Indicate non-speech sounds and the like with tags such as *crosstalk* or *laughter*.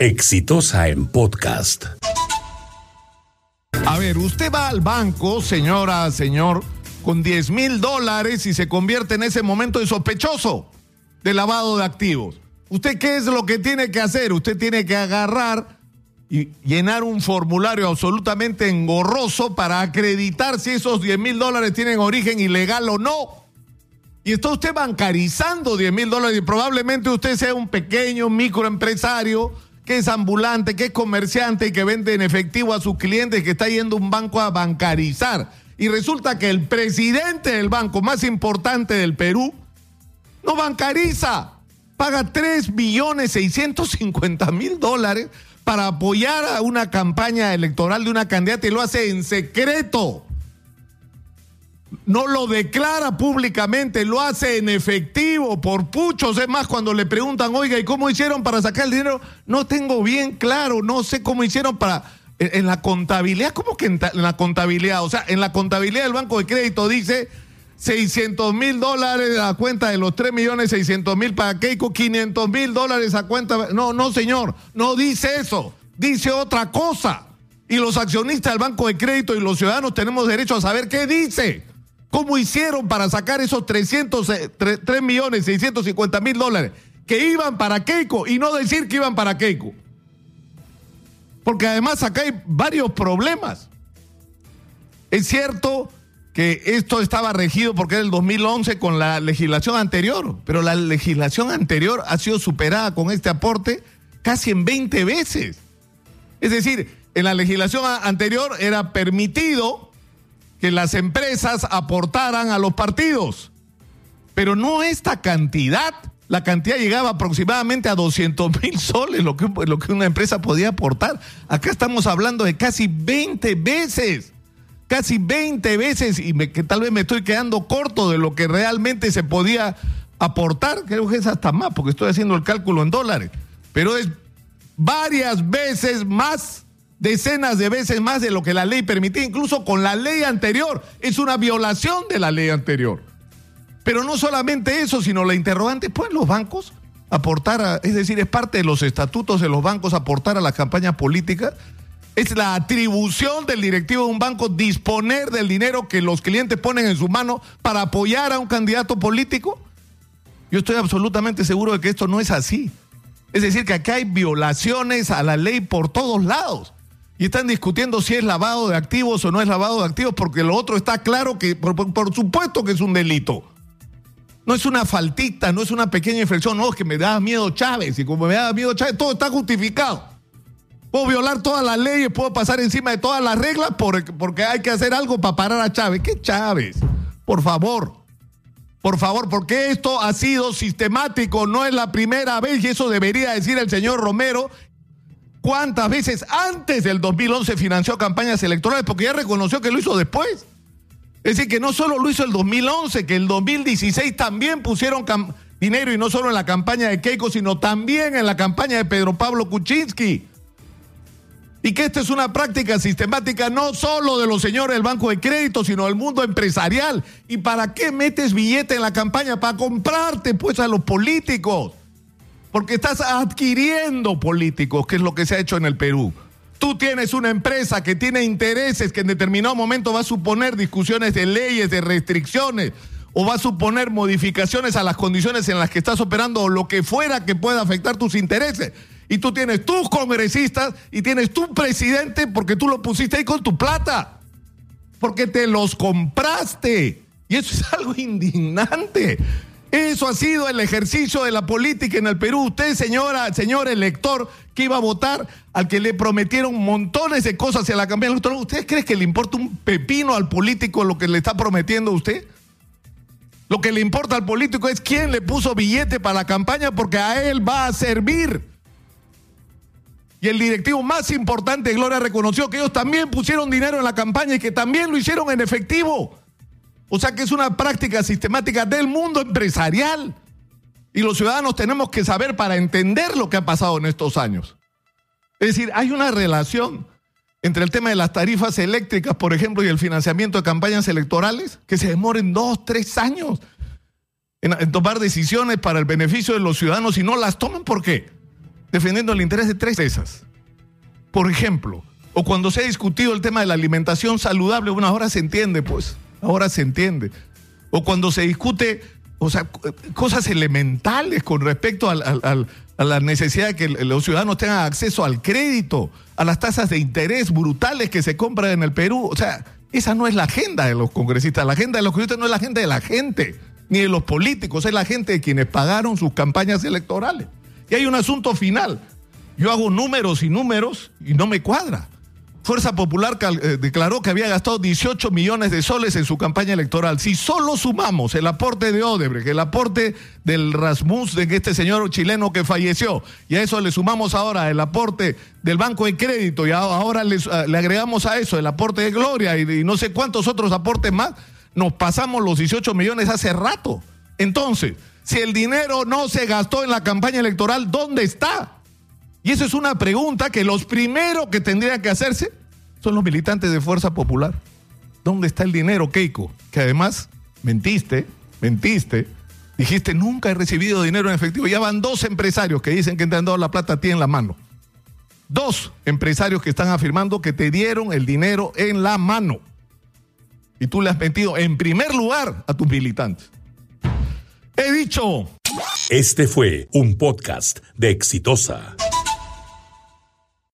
Exitosa en podcast. A ver, usted va al banco, señora, señor, con 10 mil dólares y se convierte en ese momento en sospechoso de lavado de activos. ¿Usted qué es lo que tiene que hacer? Usted tiene que agarrar y llenar un formulario absolutamente engorroso para acreditar si esos 10 mil dólares tienen origen ilegal o no. Y está usted bancarizando 10 mil dólares y probablemente usted sea un pequeño microempresario que es ambulante, que es comerciante y que vende en efectivo a sus clientes, que está yendo a un banco a bancarizar. Y resulta que el presidente del banco más importante del Perú no bancariza, paga 3 millones 650 mil dólares para apoyar a una campaña electoral de una candidata y lo hace en secreto no lo declara públicamente, lo hace en efectivo por puchos. Es más, cuando le preguntan, oiga, ¿y cómo hicieron para sacar el dinero? No tengo bien claro, no sé cómo hicieron para... En la contabilidad, ¿cómo que en, la contabilidad? O sea, en la contabilidad del Banco de Crédito dice 600 mil dólares a cuenta de los 3 millones 600 mil para Keiko, 500 mil dólares a cuenta... No, no, señor, no dice eso, dice otra cosa. Y los accionistas del Banco de Crédito y los ciudadanos tenemos derecho a saber qué dice. ¿Cómo hicieron para sacar esos 300, 3, eh, millones 650 mil dólares que iban para Keiko y no decir que iban para Keiko? Porque además acá hay varios problemas. Es cierto que esto estaba regido porque era el 2011 con la legislación anterior, pero la legislación anterior ha sido superada con este aporte casi en 20 veces. Es decir, en la legislación anterior era permitido que las empresas aportaran a los partidos. Pero no esta cantidad. La cantidad llegaba aproximadamente a 200 mil *laughs* soles, lo que, lo que una empresa podía aportar. Acá estamos hablando de casi 20 veces. Casi 20 veces. Y que tal vez me estoy quedando corto de lo que realmente se podía aportar. Creo que es hasta más, porque estoy haciendo el cálculo en dólares. Pero es varias veces más decenas de veces más de lo que la ley permitía, incluso con la ley anterior. Es una violación de la ley anterior. Pero no solamente eso, sino la interrogante, ¿pueden los bancos aportar, a, es decir, es parte de los estatutos de los bancos aportar a las campañas políticas? Es la atribución del directivo de un banco disponer del dinero que los clientes ponen en su mano para apoyar a un candidato político. Yo estoy absolutamente seguro de que esto no es así. Es decir, que acá hay violaciones a la ley por todos lados y están discutiendo si es lavado de activos o no es lavado de activos, porque lo otro está claro que, por, supuesto que es un delito. No es una faltita, no es una pequeña inflexión, no, es que me da miedo Chávez, y como me da miedo Chávez, todo está justificado. Puedo violar todas las leyes, puedo pasar encima de todas las reglas porque hay que hacer algo para parar a Chávez. ¿Qué Chávez? Por favor, por favor, porque esto ha sido sistemático, no es la primera vez y eso debería decir el señor Romero ¿Cuántas veces antes del 2011 financió campañas electorales? Porque ya reconoció que lo hizo después. Es decir, que no solo lo hizo el 2011, que el 2016 también pusieron dinero y no solo en la campaña de Keiko, sino también en la campaña de Pedro Pablo Kuczynski. Y que esta es una práctica sistemática no solo de los señores del Banco de Crédito, sino del mundo empresarial. ¿Y para qué metes billete en la campaña? Para comprarte pues a los políticos porque estás adquiriendo políticos, que es lo que se ha hecho en el Perú. Tú tienes una empresa que tiene intereses que en determinado momento va a suponer discusiones de leyes, de restricciones, o va a suponer modificaciones a las condiciones en las que estás operando o lo que fuera que pueda afectar tus intereses. Y tú tienes tus congresistas y tienes tu presidente porque tú lo pusiste ahí con tu plata. Porque te los compraste. Y eso es *laughs* algo indignante. Eso ha sido el ejercicio de la política en el Perú. Usted, señora, señor elector, que iba a votar al que le prometieron montones de cosas en la campaña electoral, ¿usted cree que le importa un pepino al político lo que le está prometiendo a usted? Lo que le importa al político es quién le puso billete para la campaña porque a él va a servir. Y el directivo más importante, Gloria, reconoció que ellos también pusieron dinero en la campaña y que también lo hicieron en efectivo. O sea que es una práctica sistemática del mundo empresarial. Y los ciudadanos tenemos que saber para entender lo que ha pasado en estos años. Es decir, hay una relación entre el tema de las tarifas eléctricas, por ejemplo, y el financiamiento de campañas electorales, que se demoren dos, tres años en, tomar decisiones para el beneficio de los ciudadanos y no las toman. ¿Por qué? defendiendo el interés de tres esas. Por ejemplo, o cuando se ha discutido el tema de la alimentación saludable, bueno, ahora se entiende, pues, ahora se entiende. O cuando se discute, o sea, cosas elementales con respecto a la necesidad de que los ciudadanos tengan acceso al crédito, a las tasas de interés brutales que se compran en el Perú. O sea, esa no es la agenda de los congresistas. La agenda de los congresistas no es la agenda de la gente, ni de los políticos, es la gente de quienes pagaron sus campañas electorales. Y hay un asunto final. Yo hago números y números y no me cuadra. Fuerza Popular eh, declaró que había gastado 18 millones de soles en su campaña electoral. Si solo sumamos el aporte de Odebrecht, el aporte del Rasmus, de este señor chileno que falleció, y a eso le sumamos ahora el aporte del Banco de Crédito, y ahora le, agregamos a eso el aporte de Gloria y, no sé cuántos otros aportes más, nos pasamos los 18 millones hace rato. Entonces, si el dinero no se gastó en la campaña electoral, ¿dónde está? Y eso es una pregunta que los primeros que tendrían que hacerse son los militantes de Fuerza Popular. ¿Dónde está el dinero, Keiko? Que además mentiste, mentiste, dijiste nunca he recibido dinero en efectivo. Ya van dos empresarios que dicen que te han dado la plata a ti en la mano. Dos empresarios que están afirmando que te dieron el dinero en la mano. Y tú le has mentido en primer lugar a tus militantes. He dicho. Este fue un podcast de Exitosa.